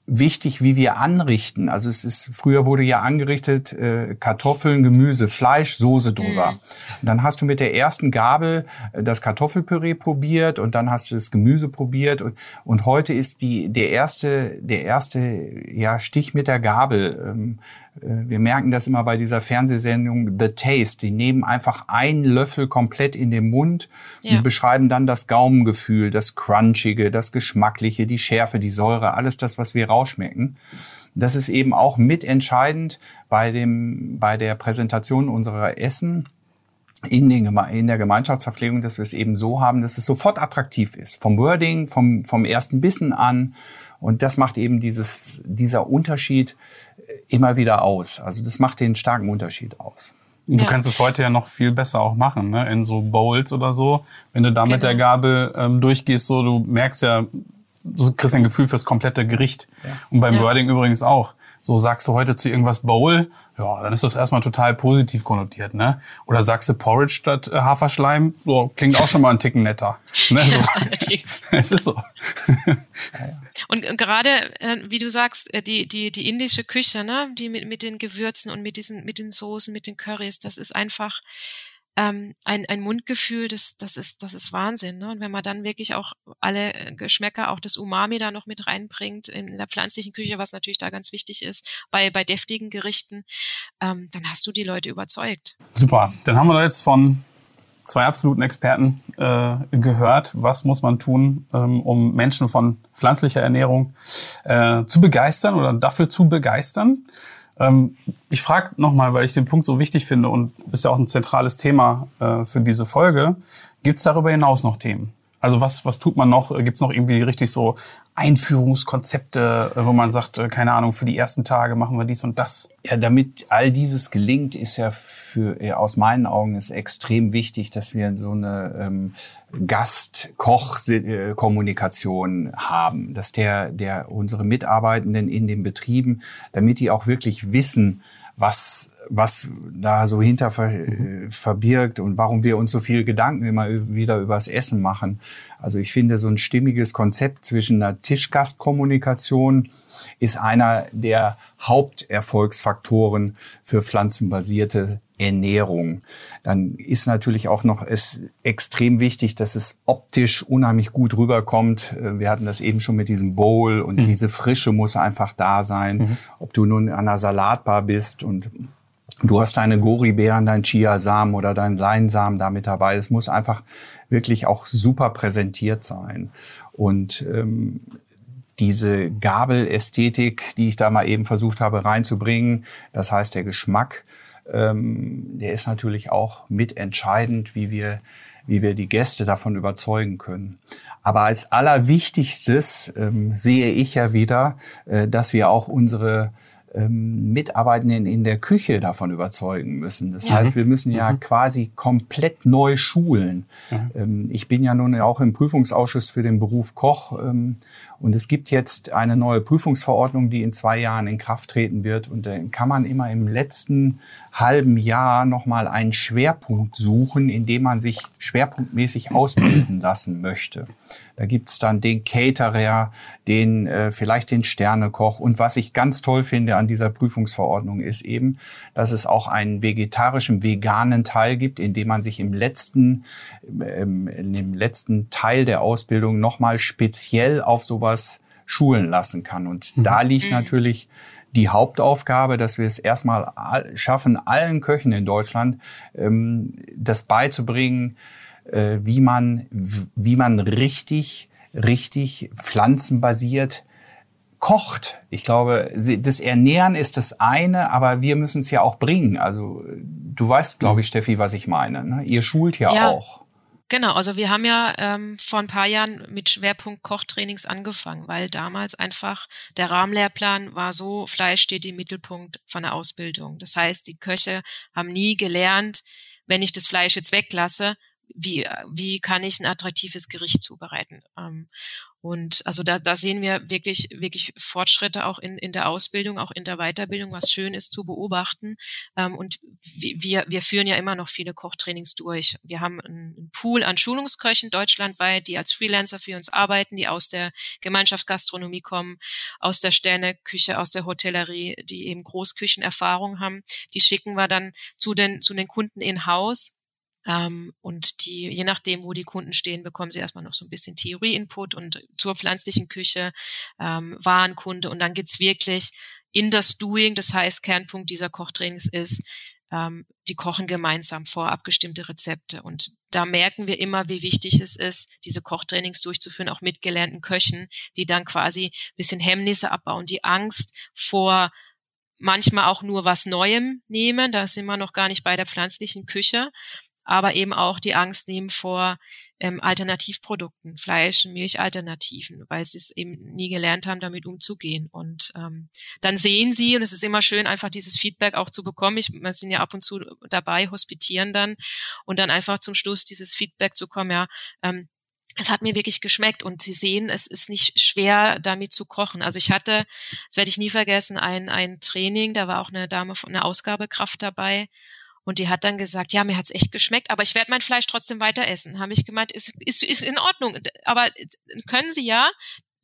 wichtig, wie wir anrichten. Also es ist, früher wurde ja angerichtet, äh, Kartoffeln, Gemüse, Fleisch, Soße drüber. Mhm. Und dann hast du mit der ersten Gabel äh, das Kartoffelpüree probiert und dann hast du das Gemüse probiert und, und heute ist die, der erste, der erste, ja, Stich mit der Gabel. Ähm, äh, wir merken das immer bei dieser Fernsehsendung The Taste. Die nehmen einfach einen Löffel komplett in den Mund ja. und beschreiben dann das Gaumengefühl, das Crunchige, das Geschmackliche, die Schärfe, die Säure, alles das, was wir rausschmecken. Das ist eben auch mitentscheidend bei dem, bei der Präsentation unserer Essen in, den, in der Gemeinschaftsverpflegung, dass wir es eben so haben, dass es sofort attraktiv ist. Vom Wording, vom, vom ersten Bissen an. Und das macht eben dieses, dieser Unterschied immer wieder aus. Also das macht den starken Unterschied aus. Du ja. kannst es heute ja noch viel besser auch machen, ne? in so Bowls oder so. Wenn du da genau. mit der genau. Gabel ähm, durchgehst, so du merkst ja, du kriegst ein Gefühl fürs komplette Gericht. Ja. Und beim ja. Wording übrigens auch. So sagst du heute zu irgendwas Bowl, ja, dann ist das erstmal total positiv konnotiert, ne? Oder sagst du Porridge statt äh, Haferschleim, so klingt auch schon mal ein Ticken netter. Ne? So. [LAUGHS] Ja, [LAUGHS] es ist so. Und gerade, äh, wie du sagst, äh, die, die, die indische Küche, ne, die mit, mit den Gewürzen und mit diesen, mit den Soßen, mit den Currys, das ist einfach ähm, ein, ein Mundgefühl, das, das ist, das ist Wahnsinn. Ne? Und wenn man dann wirklich auch alle äh, Geschmäcker, auch das Umami da noch mit reinbringt in der pflanzlichen Küche, was natürlich da ganz wichtig ist, bei, bei deftigen Gerichten, ähm, dann hast du die Leute überzeugt. Super. Dann haben wir da jetzt von zwei absoluten Experten äh, gehört. Was muss man tun, ähm, um Menschen von pflanzlicher Ernährung äh, zu begeistern oder dafür zu begeistern? Ähm, ich frage nochmal, weil ich den Punkt so wichtig finde und ist ja auch ein zentrales Thema äh, für diese Folge. Gibt es darüber hinaus noch Themen? Also was, was tut man noch? Gibt es noch irgendwie richtig so Einführungskonzepte, wo man sagt, äh, keine Ahnung, für die ersten Tage machen wir dies und das? Ja, damit all dieses gelingt, ist ja für ja, aus meinen Augen ist extrem wichtig, dass wir so eine ähm, Gast-Koch-Kommunikation haben, dass der, der unsere Mitarbeitenden in den Betrieben, damit die auch wirklich wissen, was, was da so hinter ver, äh, verbirgt und warum wir uns so viel Gedanken immer wieder übers Essen machen. Also ich finde, so ein stimmiges Konzept zwischen einer Tischgastkommunikation ist einer der Haupterfolgsfaktoren für pflanzenbasierte Ernährung. Dann ist natürlich auch noch es extrem wichtig, dass es optisch unheimlich gut rüberkommt. Äh, wir hatten das eben schon mit diesem Bowl und mhm. diese Frische muss einfach da sein. Mhm. Ob du nun an einer Salatbar bist und du hast deine Goribeeren, dein Chiasamen oder dein Leinsamen da mit dabei. Es muss einfach wirklich auch super präsentiert sein. Und ähm, diese Gabelästhetik, die ich da mal eben versucht habe reinzubringen, das heißt der Geschmack, ähm, der ist natürlich auch mitentscheidend, wie wir, wie wir die Gäste davon überzeugen können. Aber als allerwichtigstes ähm, sehe ich ja wieder, äh, dass wir auch unsere ähm, Mitarbeitenden in der Küche davon überzeugen müssen. Das ja. heißt, wir müssen ja mhm. quasi komplett neu schulen. Ähm, ich bin ja nun auch im Prüfungsausschuss für den Beruf Koch ähm, und es gibt jetzt eine neue Prüfungsverordnung, die in zwei Jahren in Kraft treten wird. Und da kann man immer im letzten halben Jahr nochmal einen Schwerpunkt suchen, in dem man sich schwerpunktmäßig ausbilden lassen möchte. Da gibt's dann den Caterer, den äh, vielleicht den Sternekoch. Und was ich ganz toll finde an dieser Prüfungsverordnung ist eben, dass es auch einen vegetarischen, veganen Teil gibt, in dem man sich im letzten, ähm, in dem letzten Teil der Ausbildung nochmal speziell auf sowas schulen lassen kann. Und mhm. da liegt mhm. natürlich die Hauptaufgabe, dass wir es erstmal schaffen, allen Köchen in Deutschland ähm, das beizubringen, äh, wie man, wie man richtig, richtig pflanzenbasiert kocht. Ich glaube, das Ernähren ist das eine, aber wir müssen es ja auch bringen. Also du weißt, glaube ich, mhm. Steffi, was ich meine. Ne? Ihr schult ja, ja, auch. Genau, also wir haben ja ähm, vor ein paar Jahren mit Schwerpunkt Kochtrainings angefangen, weil damals einfach der Rahmenlehrplan war so, Fleisch steht im Mittelpunkt von der Ausbildung. Das heißt, die Köche haben nie gelernt, wenn ich das Fleisch jetzt weglasse, wie, wie kann ich ein attraktives Gericht zubereiten. Ähm, und also da, da sehen wir wirklich, wirklich Fortschritte auch in, in der Ausbildung, auch in der Weiterbildung, was schön ist zu beobachten. Ähm, und wir, wir führen ja immer noch viele Kochtrainings durch. Wir haben einen Pool an Schulungsköchen deutschlandweit, die als Freelancer für uns arbeiten, die aus der Gemeinschaft Gastronomie kommen, aus der Sterneküche, aus der Hotellerie, die eben Großküchenerfahrung haben. Die schicken wir dann zu den, zu den Kunden in Haus ähm, und die, je nachdem, wo die Kunden stehen, bekommen sie erstmal noch so ein bisschen Theorie-Input und zur pflanzlichen Küche, ähm, Warenkunde. Und dann geht's wirklich in das Doing. Das heißt, Kernpunkt dieser Kochtrainings ist, ähm, die kochen gemeinsam vor abgestimmte Rezepte. Und da merken wir immer, wie wichtig es ist, diese Kochtrainings durchzuführen, auch mit gelernten Köchen, die dann quasi bisschen Hemmnisse abbauen, die Angst vor manchmal auch nur was Neuem nehmen. Da sind wir noch gar nicht bei der pflanzlichen Küche aber eben auch die Angst nehmen vor ähm, Alternativprodukten, Fleisch- und Milchalternativen, weil sie es eben nie gelernt haben, damit umzugehen. Und ähm, dann sehen sie, und es ist immer schön, einfach dieses Feedback auch zu bekommen. Ich, wir sind ja ab und zu dabei, hospitieren dann und dann einfach zum Schluss dieses Feedback zu kommen, ja, ähm, es hat mir wirklich geschmeckt und Sie sehen, es ist nicht schwer, damit zu kochen. Also ich hatte, das werde ich nie vergessen, ein, ein Training, da war auch eine Dame von einer Ausgabekraft dabei und die hat dann gesagt, ja, mir hat's echt geschmeckt, aber ich werde mein Fleisch trotzdem weiter essen. Habe ich gemeint, ist, ist, ist in Ordnung. Aber können Sie ja,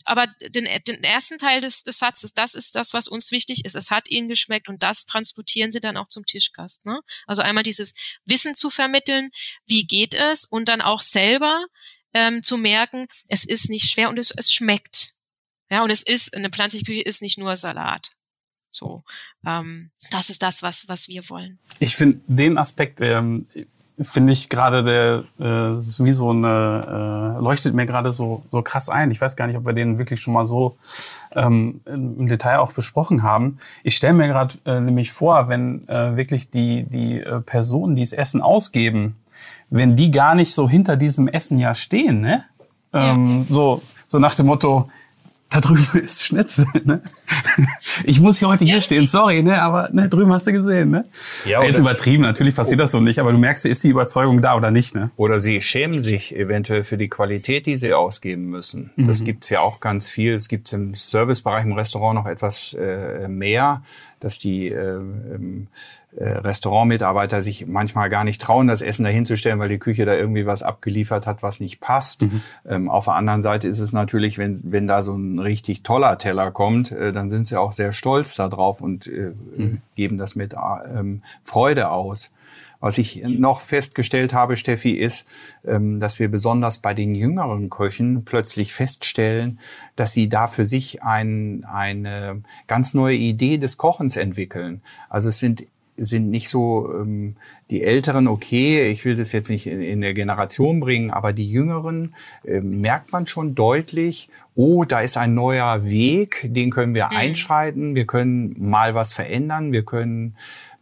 aber den, den ersten Teil des, des Satzes, das ist das, was uns wichtig ist. Es hat ihnen geschmeckt und das transportieren sie dann auch zum Tischgast. Ne? Also einmal dieses Wissen zu vermitteln, wie geht es und dann auch selber ähm, zu merken, es ist nicht schwer und es, es schmeckt. Ja, und es ist, eine pflanzliche Küche ist nicht nur Salat. So, ähm, das ist das, was, was wir wollen. Ich finde den Aspekt, ähm, finde ich gerade der äh, wie so eine äh, leuchtet mir gerade so so krass ein. Ich weiß gar nicht, ob wir den wirklich schon mal so ähm, im Detail auch besprochen haben. Ich stelle mir gerade äh, nämlich vor, wenn äh, wirklich die die äh, Personen, die das Essen ausgeben, wenn die gar nicht so hinter diesem Essen ja stehen, ne? Ähm, ja. so, so nach dem Motto, da drüben [LAUGHS] ist Schnitzel. Ne? Ich muss hier heute hier stehen, sorry, ne? aber ne, drüben hast du gesehen. Ne? Ja, Jetzt übertrieben, natürlich passiert das so nicht, aber du merkst, ist die Überzeugung da oder nicht. Ne? Oder sie schämen sich eventuell für die Qualität, die sie ausgeben müssen. Mhm. Das gibt's ja auch ganz viel. Es gibt im Servicebereich im Restaurant noch etwas äh, mehr, dass die äh, äh, Restaurantmitarbeiter sich manchmal gar nicht trauen, das Essen dahinzustellen, weil die Küche da irgendwie was abgeliefert hat, was nicht passt. Mhm. Ähm, auf der anderen Seite ist es natürlich, wenn, wenn da so ein richtig toller Teller kommt, äh, dann sind sie auch sehr stolz darauf und äh, mhm. geben das mit äh, ähm, Freude aus. Was ich noch festgestellt habe, Steffi, ist, ähm, dass wir besonders bei den jüngeren Köchen plötzlich feststellen, dass sie da für sich ein, eine ganz neue Idee des Kochens entwickeln. Also es sind sind nicht so ähm, die Älteren, okay, ich will das jetzt nicht in, in der Generation bringen, aber die Jüngeren äh, merkt man schon deutlich, oh, da ist ein neuer Weg, den können wir mhm. einschreiten, wir können mal was verändern, wir können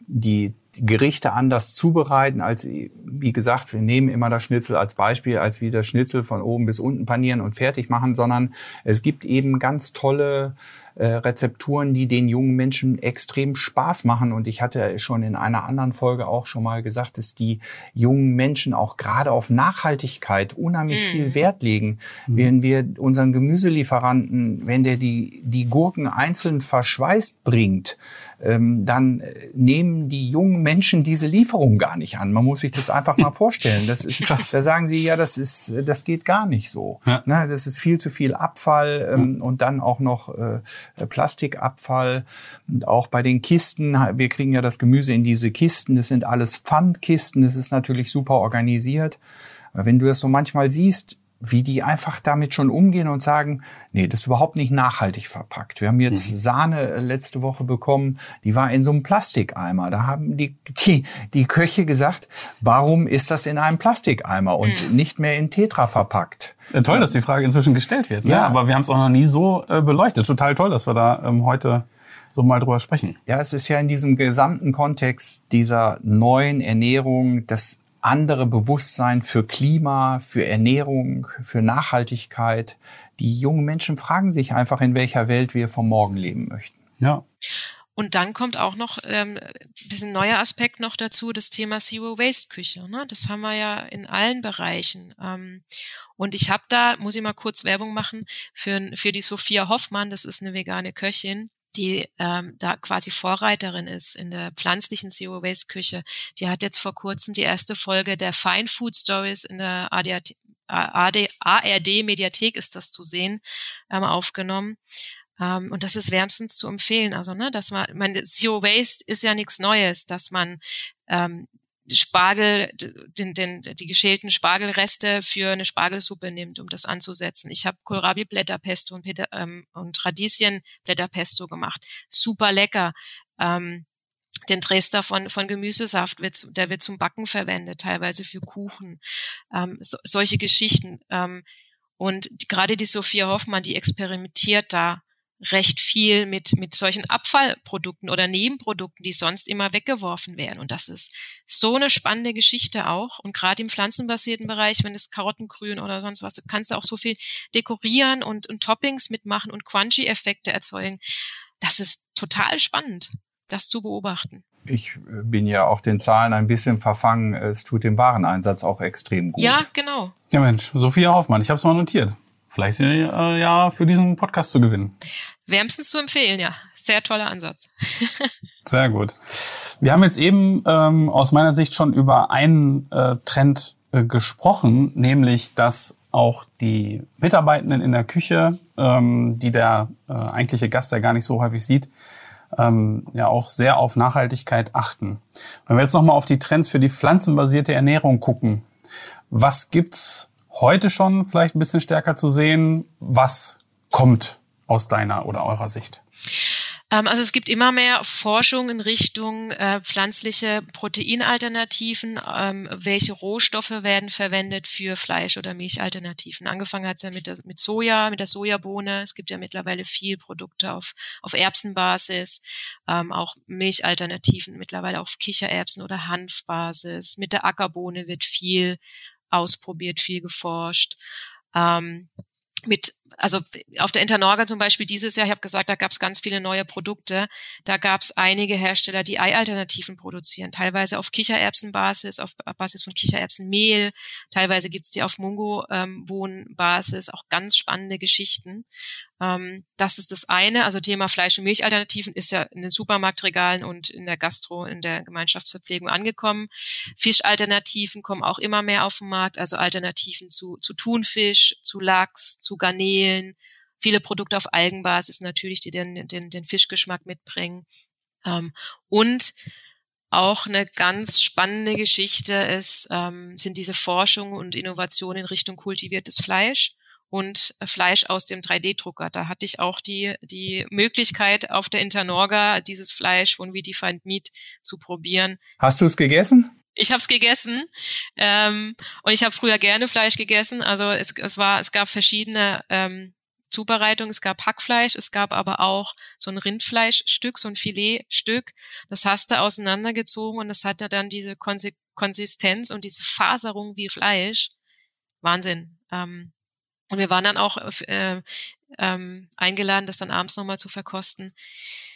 die Gerichte anders zubereiten, als, wie gesagt, wir nehmen immer das Schnitzel als Beispiel, als wie das Schnitzel von oben bis unten panieren und fertig machen, sondern es gibt eben ganz tolle äh, Rezepturen, die den jungen Menschen extrem Spaß machen. Und ich hatte schon in einer anderen Folge auch schon mal gesagt, dass die jungen Menschen auch gerade auf Nachhaltigkeit unheimlich mhm. viel Wert legen. Mhm. Wenn wir unseren Gemüselieferanten, wenn der die, die Gurken einzeln verschweißt bringt, dann äh, nehmen die jungen Menschen diese Lieferung gar nicht an. Man muss sich das einfach mal [LAUGHS] vorstellen. Das ist krass. Da sagen sie, ja, das ist, das geht gar nicht so. Ja. Ne, das ist viel zu viel Abfall ähm, ja. und dann auch noch äh, Plastikabfall. Und auch bei den Kisten, wir kriegen ja das Gemüse in diese Kisten. Das sind alles Pfandkisten. Das ist natürlich super organisiert. Wenn du das so manchmal siehst, wie die einfach damit schon umgehen und sagen, nee, das ist überhaupt nicht nachhaltig verpackt. Wir haben jetzt mhm. Sahne äh, letzte Woche bekommen, die war in so einem Plastikeimer. Da haben die, die, die Köche gesagt, warum ist das in einem Plastikeimer und mhm. nicht mehr in Tetra verpackt? Ja, toll, dass die Frage inzwischen gestellt wird. Ne? Ja. Aber wir haben es auch noch nie so äh, beleuchtet. Total toll, dass wir da ähm, heute so mal drüber sprechen. Ja, es ist ja in diesem gesamten Kontext dieser neuen Ernährung, das andere Bewusstsein für Klima, für Ernährung, für Nachhaltigkeit. Die jungen Menschen fragen sich einfach, in welcher Welt wir vom Morgen leben möchten. Ja. Und dann kommt auch noch ähm, ein bisschen neuer Aspekt noch dazu, das Thema Zero Waste Küche. Ne? Das haben wir ja in allen Bereichen. Ähm, und ich habe da, muss ich mal kurz Werbung machen, für, für die Sophia Hoffmann, das ist eine vegane Köchin, die ähm, da quasi Vorreiterin ist in der pflanzlichen Zero Waste Küche. Die hat jetzt vor kurzem die erste Folge der Fine Food Stories in der ADAT, AD, ARD Mediathek ist das zu sehen, ähm, aufgenommen. Ähm, und das ist wärmstens zu empfehlen. Also, ne, dass man, man Zero Waste ist ja nichts Neues, dass man ähm, Spargel, den, den, die geschälten Spargelreste für eine Spargelsuppe nimmt, um das anzusetzen. Ich habe Kohlrabi-Blätterpesto und, ähm, und Radieschen-Blätterpesto gemacht. Super lecker. Ähm, den Dresdner von, von Gemüsesaft wird, der wird zum Backen verwendet, teilweise für Kuchen. Ähm, so, solche Geschichten. Ähm, und gerade die Sophia Hoffmann, die experimentiert da recht viel mit, mit solchen Abfallprodukten oder Nebenprodukten, die sonst immer weggeworfen werden. Und das ist so eine spannende Geschichte auch. Und gerade im pflanzenbasierten Bereich, wenn es Karottengrün oder sonst was, kannst du auch so viel dekorieren und, und Toppings mitmachen und Crunchy-Effekte erzeugen. Das ist total spannend, das zu beobachten. Ich äh, bin ja auch den Zahlen ein bisschen verfangen. Es tut dem Wareneinsatz auch extrem gut. Ja, genau. Ja, Mensch, Sophia Hoffmann, ich habe es mal notiert. Vielleicht äh, ja für diesen Podcast zu gewinnen. Wärmstens zu empfehlen, ja. Sehr toller Ansatz. [LAUGHS] Sehr gut. Wir haben jetzt eben ähm, aus meiner Sicht schon über einen äh, Trend äh, gesprochen, nämlich dass auch die Mitarbeitenden in der Küche, ähm, die der äh, eigentliche Gast ja gar nicht so häufig sieht, ähm, ja auch sehr auf Nachhaltigkeit achten. Wenn wir jetzt nochmal auf die Trends für die pflanzenbasierte Ernährung gucken, was gibt's heute schon vielleicht ein bisschen stärker zu sehen? Was kommt aus deiner oder eurer Sicht? Ähm, also es gibt immer mehr Forschung in Richtung äh, pflanzliche Proteinalternativen. Ähm, welche Rohstoffe werden verwendet für Fleisch- oder Milchalternativen? Angefangen hat es ja mit, der, mit Soja, mit der Sojabohne. Es gibt ja mittlerweile viel Produkte auf, auf Erbsenbasis, ähm, auch Milchalternativen, mittlerweile auf Kichererbsen- oder Hanfbasis. Mit der Ackerbohne wird viel ausprobiert, viel geforscht. Ähm, mit also auf der Internorga zum Beispiel dieses Jahr, ich habe gesagt, da gab es ganz viele neue Produkte. Da gab es einige Hersteller, die Ei-Alternativen produzieren, teilweise auf Kichererbsenbasis, auf Basis von Kichererbsenmehl, teilweise gibt's die auf Mungo-Wohnbasis, ähm, auch ganz spannende Geschichten. Ähm, das ist das eine. Also Thema Fleisch- und Milchalternativen ist ja in den Supermarktregalen und in der Gastro, in der Gemeinschaftsverpflegung angekommen. Fischalternativen kommen auch immer mehr auf den Markt, also Alternativen zu, zu Thunfisch, zu Lachs, zu Garnelen, viele Produkte auf Algenbasis natürlich, die den, den, den Fischgeschmack mitbringen. Ähm, und auch eine ganz spannende Geschichte ist, ähm, sind diese Forschung und Innovation in Richtung kultiviertes Fleisch und Fleisch aus dem 3D-Drucker. Da hatte ich auch die, die Möglichkeit, auf der Internorga dieses Fleisch von We Defined Meat zu probieren. Hast du es gegessen? Ich habe es gegessen ähm, und ich habe früher gerne Fleisch gegessen. Also es, es war, es gab verschiedene ähm, Zubereitungen. Es gab Hackfleisch, es gab aber auch so ein Rindfleischstück, so ein Filetstück. Das hast du auseinandergezogen und das hatte dann diese Konsistenz und diese Faserung wie Fleisch. Wahnsinn. Ähm, und wir waren dann auch äh, ähm, eingeladen, das dann abends nochmal zu verkosten.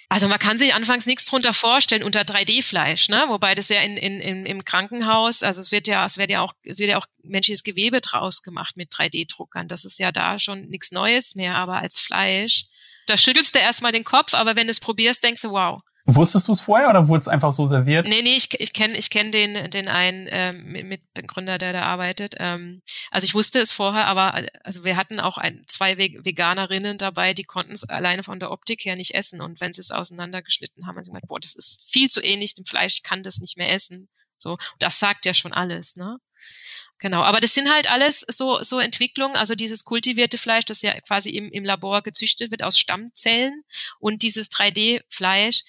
Also man kann sich anfangs nichts drunter vorstellen unter 3D-Fleisch, ne? Wobei das ja in, in, in, im Krankenhaus, also es wird ja, es wird ja auch, es wird ja auch menschliches Gewebe draus gemacht mit 3D-Druckern. Das ist ja da schon nichts Neues mehr, aber als Fleisch, da schüttelst du erstmal den Kopf, aber wenn du es probierst, denkst du, wow, Wusstest du es vorher oder wurde es einfach so serviert? Nee, nee, ich, ich kenne ich kenn den, den einen ähm, Mitbegründer, der da arbeitet. Ähm, also ich wusste es vorher, aber also wir hatten auch ein, zwei Veganerinnen dabei, die konnten es alleine von der Optik her nicht essen. Und wenn sie es auseinandergeschnitten haben, haben sie gesagt, boah, das ist viel zu ähnlich dem Fleisch, ich kann das nicht mehr essen. So, das sagt ja schon alles, ne? Genau, aber das sind halt alles so, so Entwicklungen, also dieses kultivierte Fleisch, das ja quasi im, im Labor gezüchtet wird aus Stammzellen und dieses 3D-Fleisch,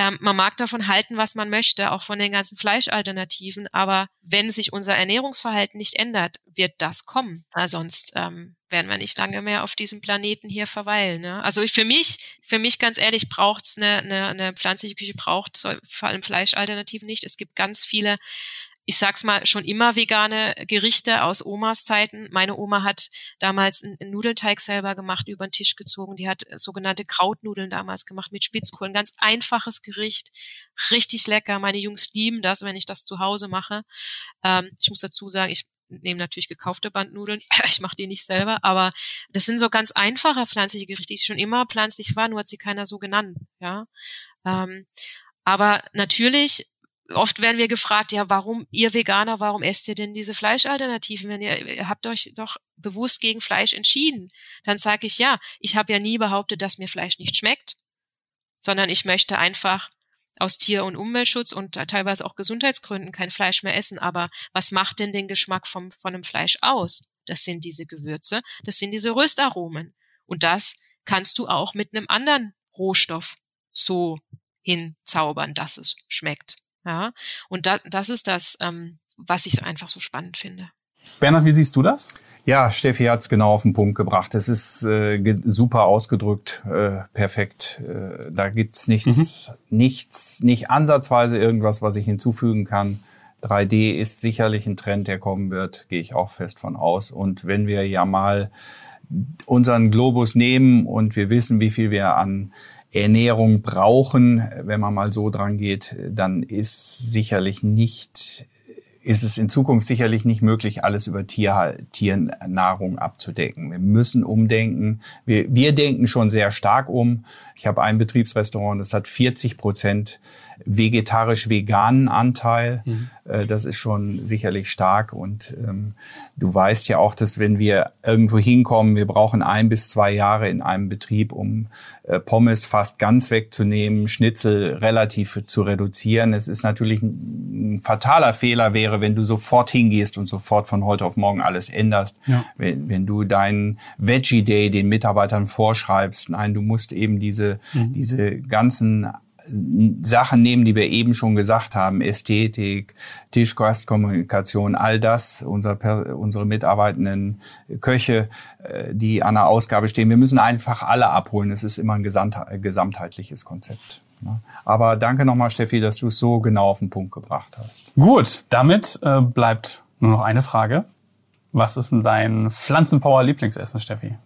ähm, man mag davon halten, was man möchte, auch von den ganzen Fleischalternativen, aber wenn sich unser Ernährungsverhalten nicht ändert, wird das kommen. Also sonst ähm, werden wir nicht lange mehr auf diesem Planeten hier verweilen. Ne? Also für mich, für mich ganz ehrlich, braucht's eine, eine, eine pflanzliche Küche, braucht vor allem Fleischalternativen nicht. Es gibt ganz viele ich sag's mal, schon immer vegane Gerichte aus Omas Zeiten. Meine Oma hat damals einen Nudelteig selber gemacht, über den Tisch gezogen. Die hat sogenannte Krautnudeln damals gemacht mit Spitzkohl. Ein ganz einfaches Gericht, richtig lecker. Meine Jungs lieben das, wenn ich das zu Hause mache. Ähm, ich muss dazu sagen, ich nehme natürlich gekaufte Bandnudeln. [LAUGHS] Ich mache die nicht selber, aber das sind so ganz einfache pflanzliche Gerichte, die schon immer pflanzlich waren, nur hat sie keiner so genannt. Ja, ähm, aber natürlich oft werden wir gefragt, ja, warum ihr Veganer, warum esst ihr denn diese Fleischalternativen, wenn ihr, ihr habt euch doch bewusst gegen Fleisch entschieden? Dann sage ich ja, ich habe ja nie behauptet, dass mir Fleisch nicht schmeckt, sondern ich möchte einfach aus Tier- und Umweltschutz und teilweise auch Gesundheitsgründen kein Fleisch mehr essen. Aber was macht denn den Geschmack vom, von einem Fleisch aus? Das sind diese Gewürze, das sind diese Röstaromen. Und das kannst du auch mit einem anderen Rohstoff so hinzaubern, dass es schmeckt. Ja, und da, das ist das, ähm, was ich einfach so spannend finde. Bernhard, wie siehst du das? Ja, Steffi hat's genau auf den Punkt gebracht. Es ist äh, super ausgedrückt, äh, perfekt. Äh, da gibt's nichts, mhm. nichts, nicht ansatzweise irgendwas, was ich hinzufügen kann. 3D ist sicherlich ein Trend, der kommen wird, gehe ich auch fest von aus. Und wenn wir ja mal unseren Globus nehmen und wir wissen, wie viel wir an Ernährung brauchen, wenn man mal so dran geht, dann ist sicherlich nicht ist es in Zukunft sicherlich nicht möglich, alles über Tier, Tiernahrung abzudecken. Wir müssen umdenken. Wir, wir denken schon sehr stark um. Ich habe ein Betriebsrestaurant, das hat 40 Prozent vegetarisch-veganen Anteil. Mhm. Äh, das ist schon sicherlich stark. Und ähm, du weißt ja auch, dass wenn wir irgendwo hinkommen, wir brauchen ein bis zwei Jahre in einem Betrieb, um äh, Pommes fast ganz wegzunehmen, Schnitzel relativ zu reduzieren. Es ist natürlich ein, ein fataler Fehler wäre, wenn du sofort hingehst und sofort von heute auf morgen alles änderst. Ja. Wenn, wenn du deinen Veggie Day den Mitarbeitern vorschreibst, nein, du musst eben diese, mhm. diese ganzen Sachen nehmen, die wir eben schon gesagt haben, Ästhetik, Tischgastkommunikation, all das, unser, unsere mitarbeitenden Köche, äh, die an der Ausgabe stehen. Wir müssen einfach alle abholen. Es ist immer ein gesamt, gesamtheitliches Konzept. Ne? Aber danke nochmal, Steffi, dass du es so genau auf den Punkt gebracht hast. Gut, damit äh, bleibt nur noch eine Frage. Was ist denn dein Pflanzenpower-Lieblingsessen, Steffi?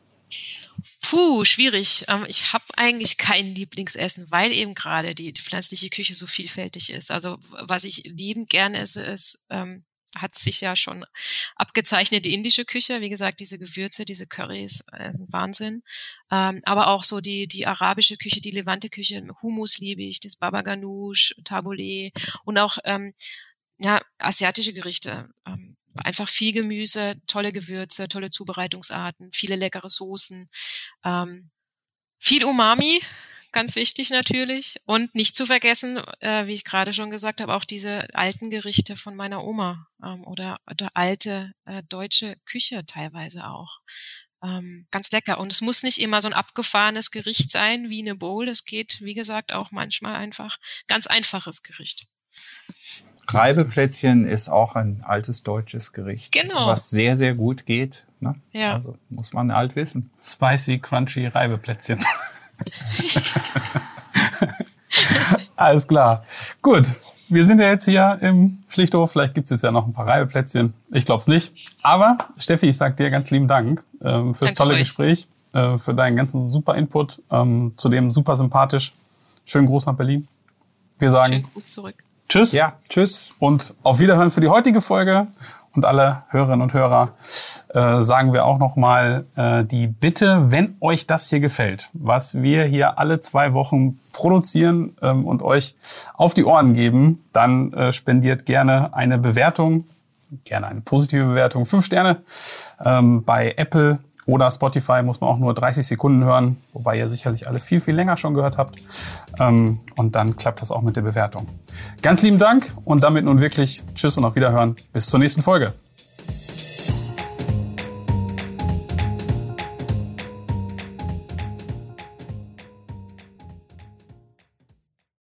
Puh, schwierig. Ähm, ich habe eigentlich kein Lieblingsessen, weil eben gerade die, die, pflanzliche Küche so vielfältig ist. Also was ich liebend gerne esse, ist, ähm, hat sich ja schon abgezeichnet, die indische Küche. Wie gesagt, diese Gewürze, diese Currys äh, sind Wahnsinn. Ähm, aber auch so die, die arabische Küche, die Levante Küche, Hummus liebe ich, das Baba Ganoush, Tabbouleh und auch ähm, ja, asiatische Gerichte. Ähm, einfach viel Gemüse, tolle Gewürze, tolle Zubereitungsarten, viele leckere Soßen, ähm, viel Umami, ganz wichtig natürlich. Und nicht zu vergessen, äh, wie ich gerade schon gesagt habe, auch diese alten Gerichte von meiner Oma ähm, oder, oder alte äh, deutsche Küche teilweise auch. Ähm, ganz lecker. Und es muss nicht immer so ein abgefahrenes Gericht sein wie eine Bowl. Es geht, wie gesagt, auch manchmal einfach ganz einfaches Gericht. Reibeplätzchen ist auch ein altes deutsches Gericht. Genau. Was sehr, sehr gut geht. Ne? Ja. Also muss man alt wissen. Spicy, crunchy Reibeplätzchen. [LAUGHS] [LAUGHS] Alles klar. Gut. Wir sind ja jetzt hier im Pflichthof. Vielleicht gibt es jetzt ja noch ein paar Reibeplätzchen. Ich glaube es nicht. Aber Steffi, ich sage dir ganz lieben Dank ähm, fürs Danke tolle euch. Gespräch, äh, für deinen ganzen super Input. Ähm, zudem super sympathisch. Schönen Gruß nach Berlin. Wir sagen Schönen Gruß zurück. Tschüss. Ja, tschüss. Und auf Wiederhören für die heutige Folge. Und alle Hörerinnen und Hörer äh, sagen wir auch nochmal äh, die Bitte, wenn euch das hier gefällt, was wir hier alle zwei Wochen produzieren ähm, und euch auf die Ohren geben, dann äh, spendiert gerne eine Bewertung, gerne eine positive Bewertung, fünf Sterne. Ähm, bei Apple oder Spotify muss man auch nur 30 Sekunden hören, wobei ihr sicherlich alle viel, viel länger schon gehört habt. Ähm, und dann klappt das auch mit der Bewertung. Ganz lieben Dank und damit nun wirklich Tschüss und auf Wiederhören. Bis zur nächsten Folge.